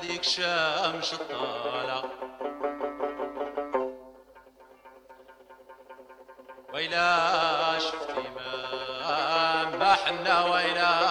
ديك شمس الطالع. ويلا شفتي ما ما حنا ويلا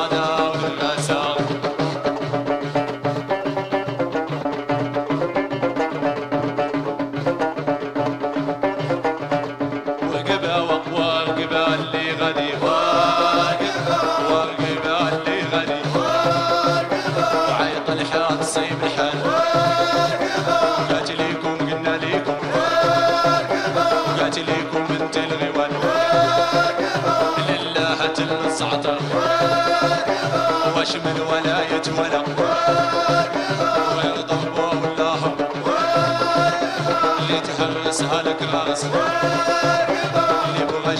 Radha.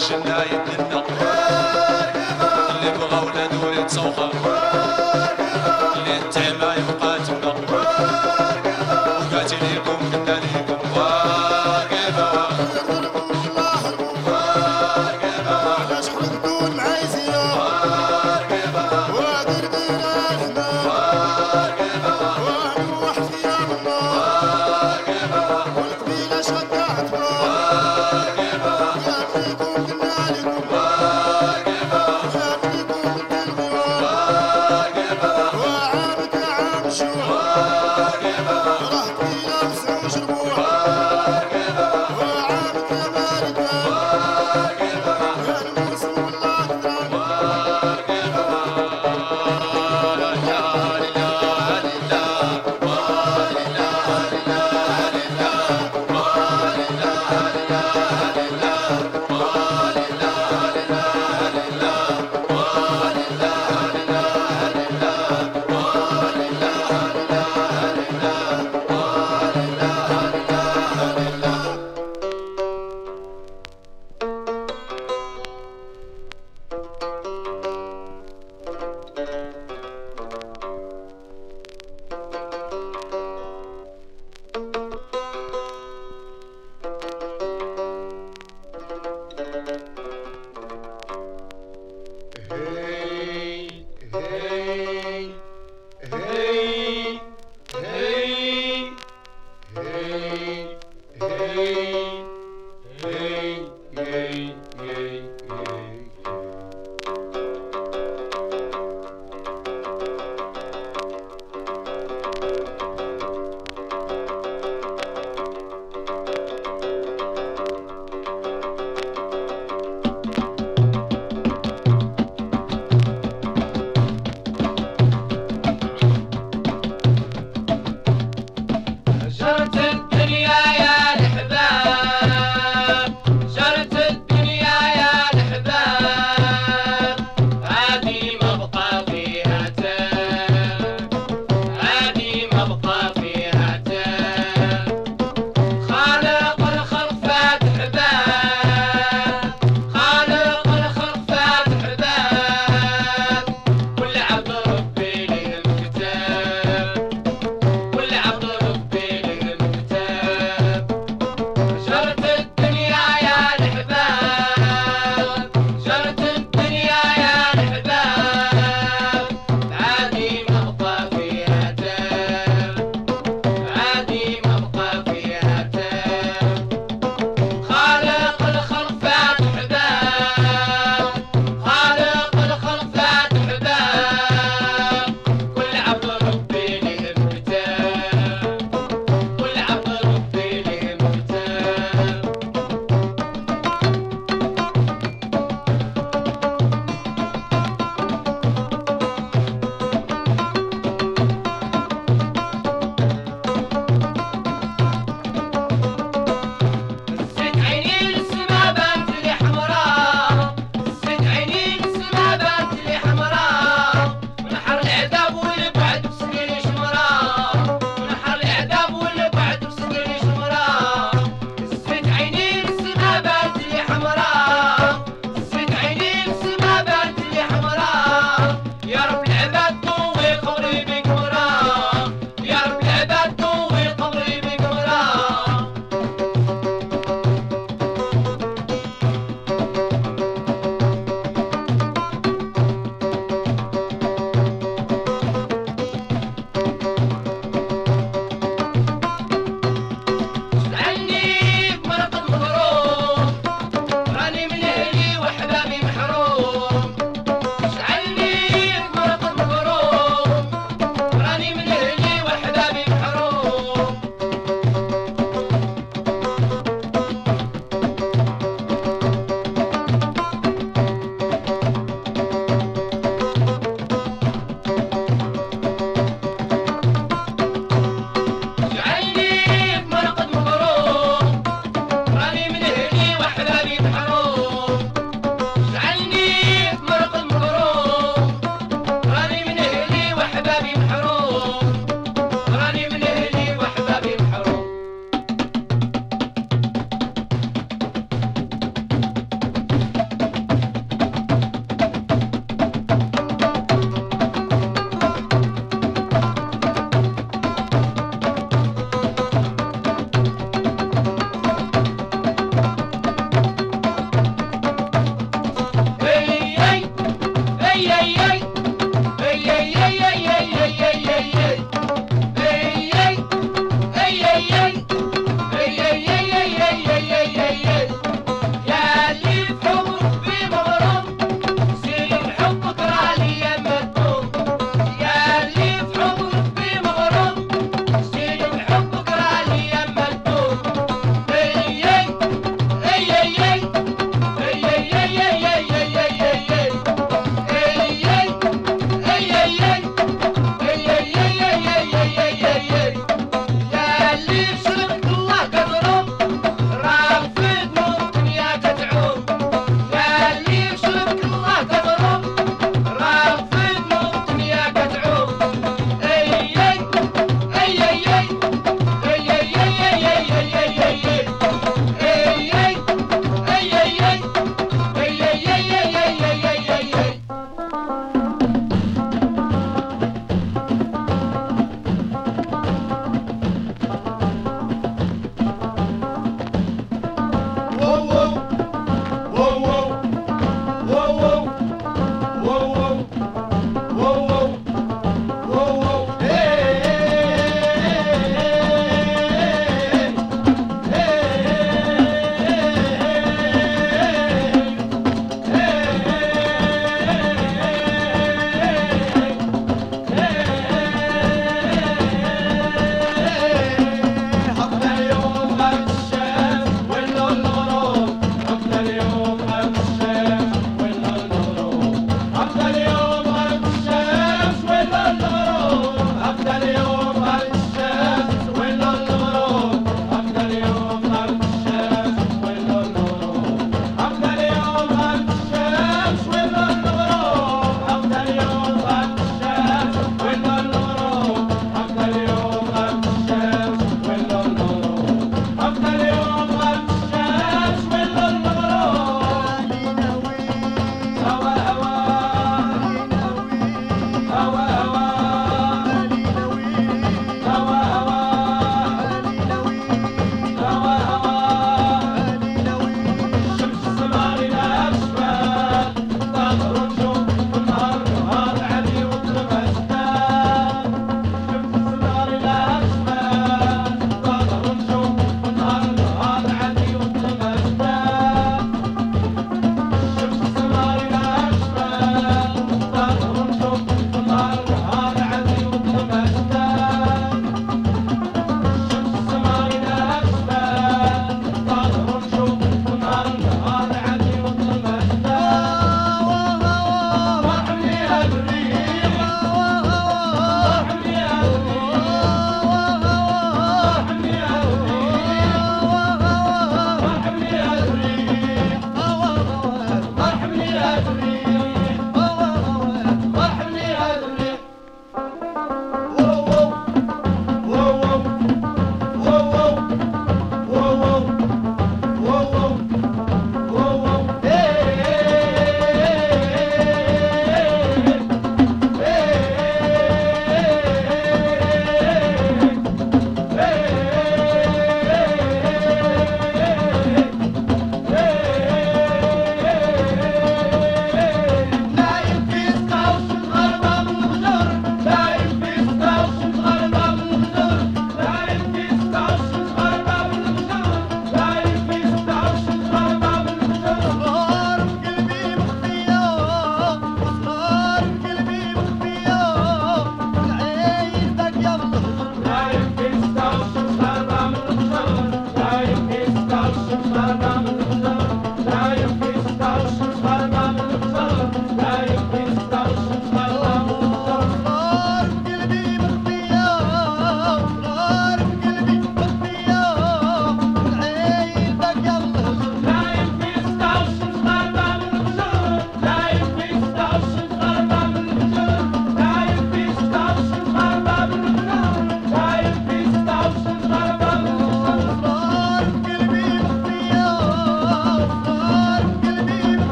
Shania. Cause you wanna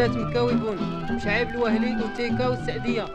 اسطوانات مكاوبون شعيب الوهلي وتيكا والسعديه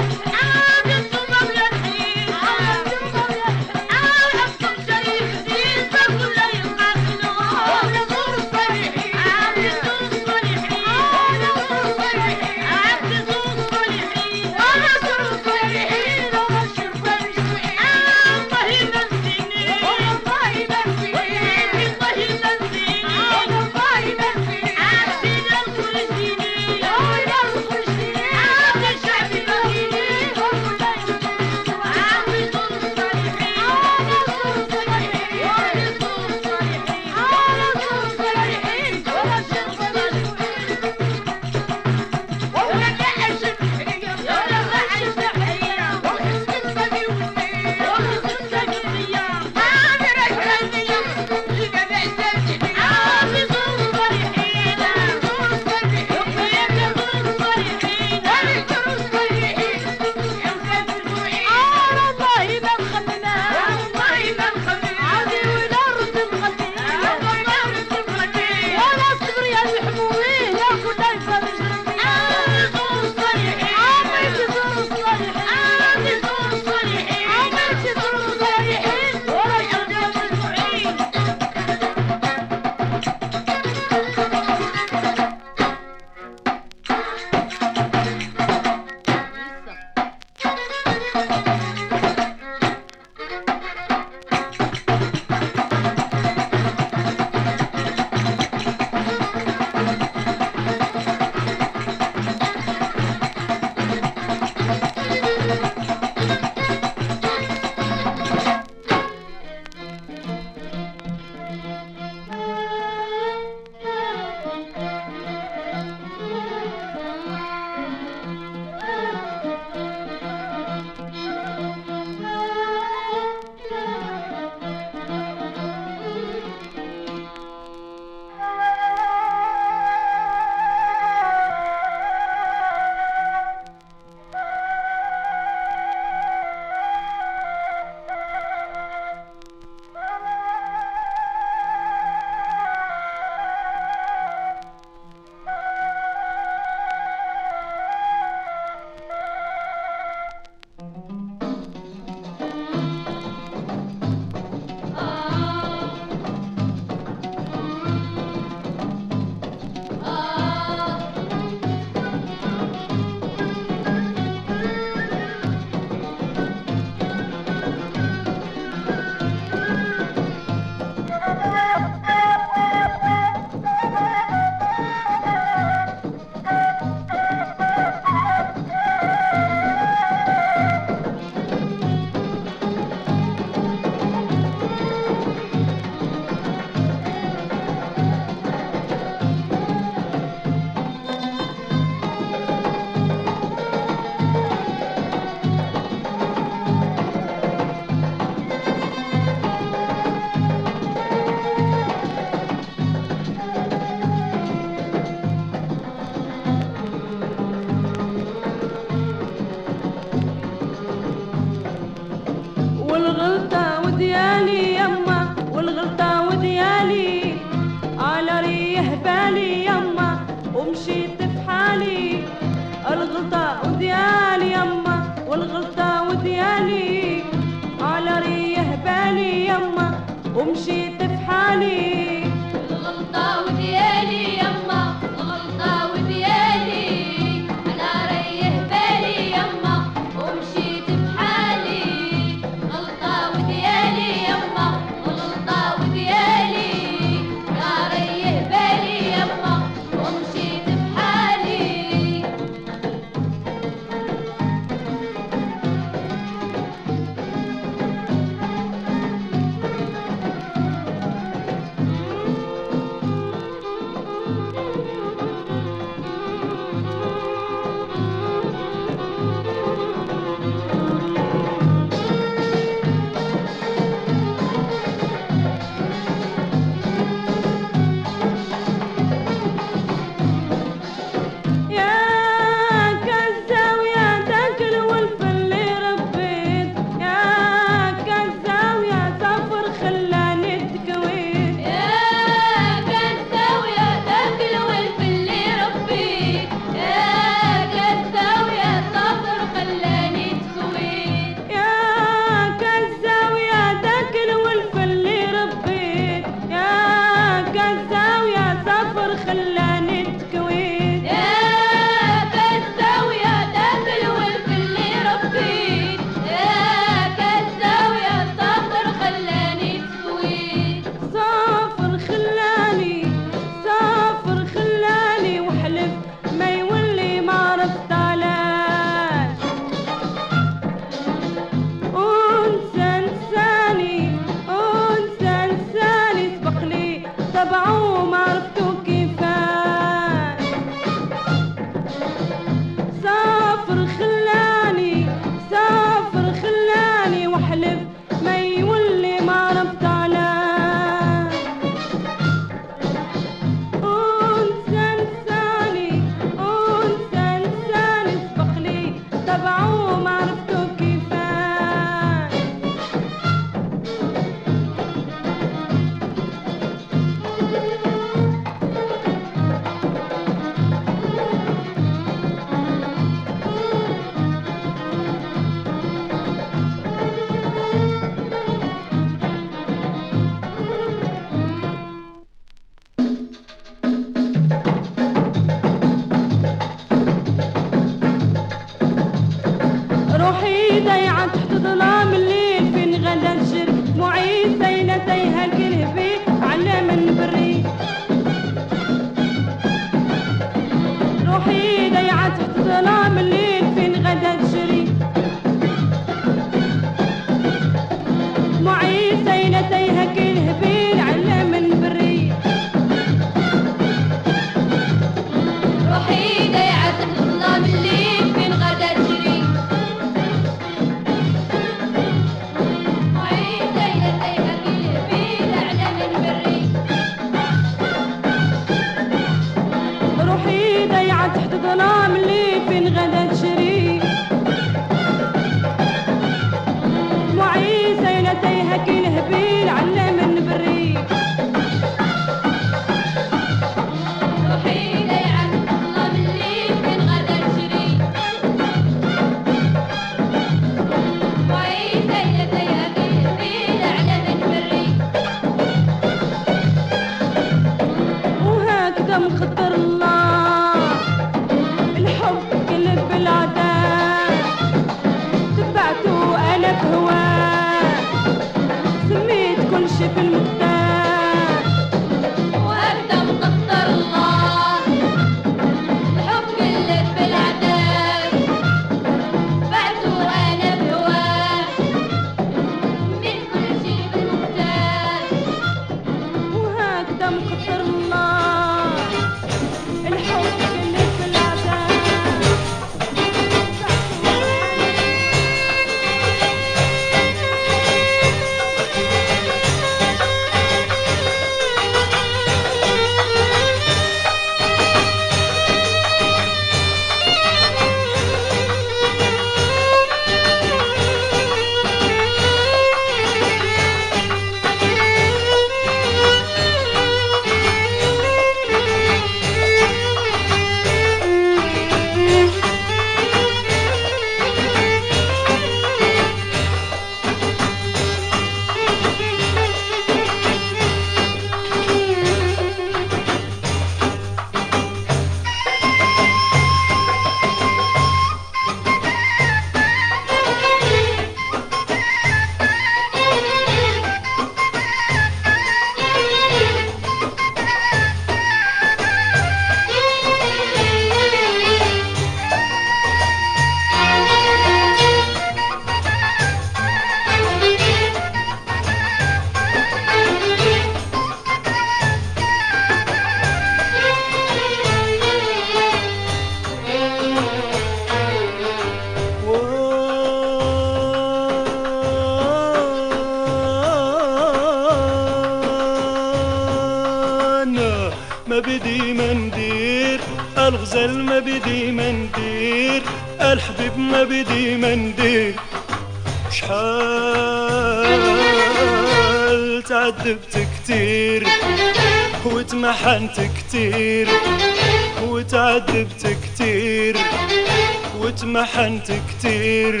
كتير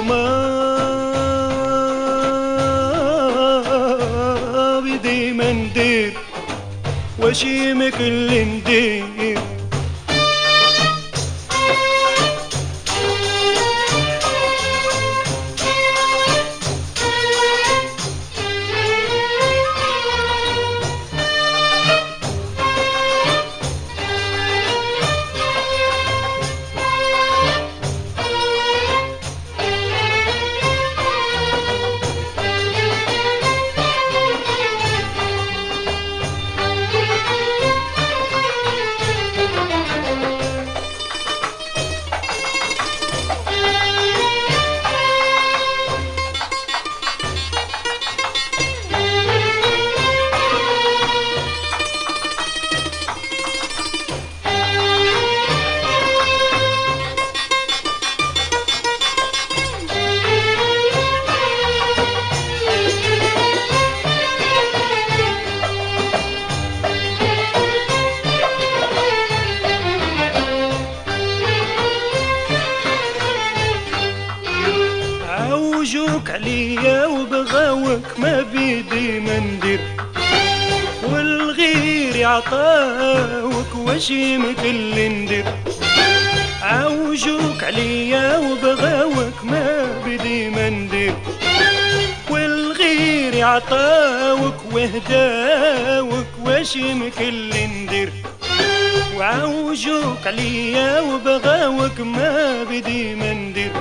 وما بدي ما ندير وشيمك اللي ندير. ندير والغير عطاوك وشي مثل اللي ندير عوجوك عليا وبغاوك ما بدي ما ندير والغير عطاوك وهداوك واش يمكن ندير وعوجوك عليا وبغاوك ما بدي ما ندير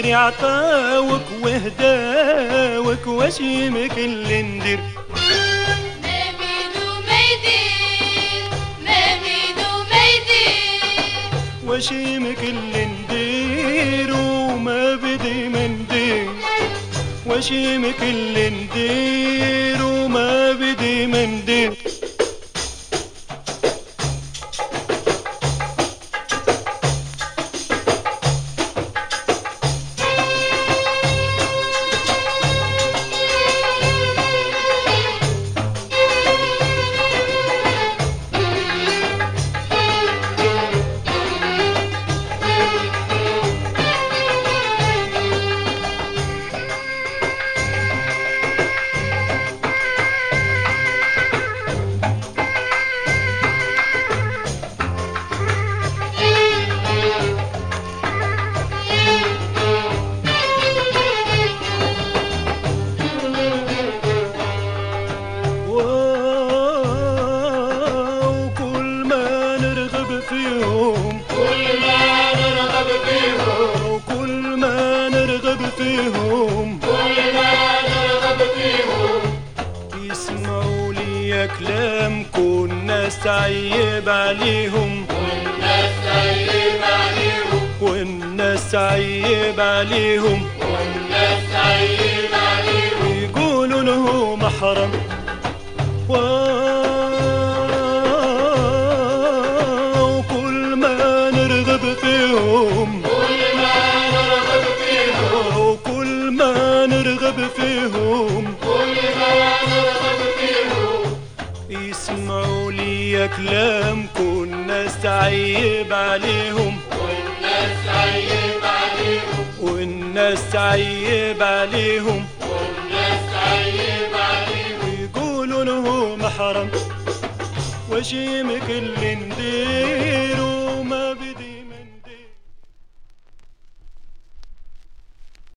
والغير عطاوك وهداوك واش يمكن ندير. يدير واش يمكن ندير وما بدي ما ندير. واش يمكن ندير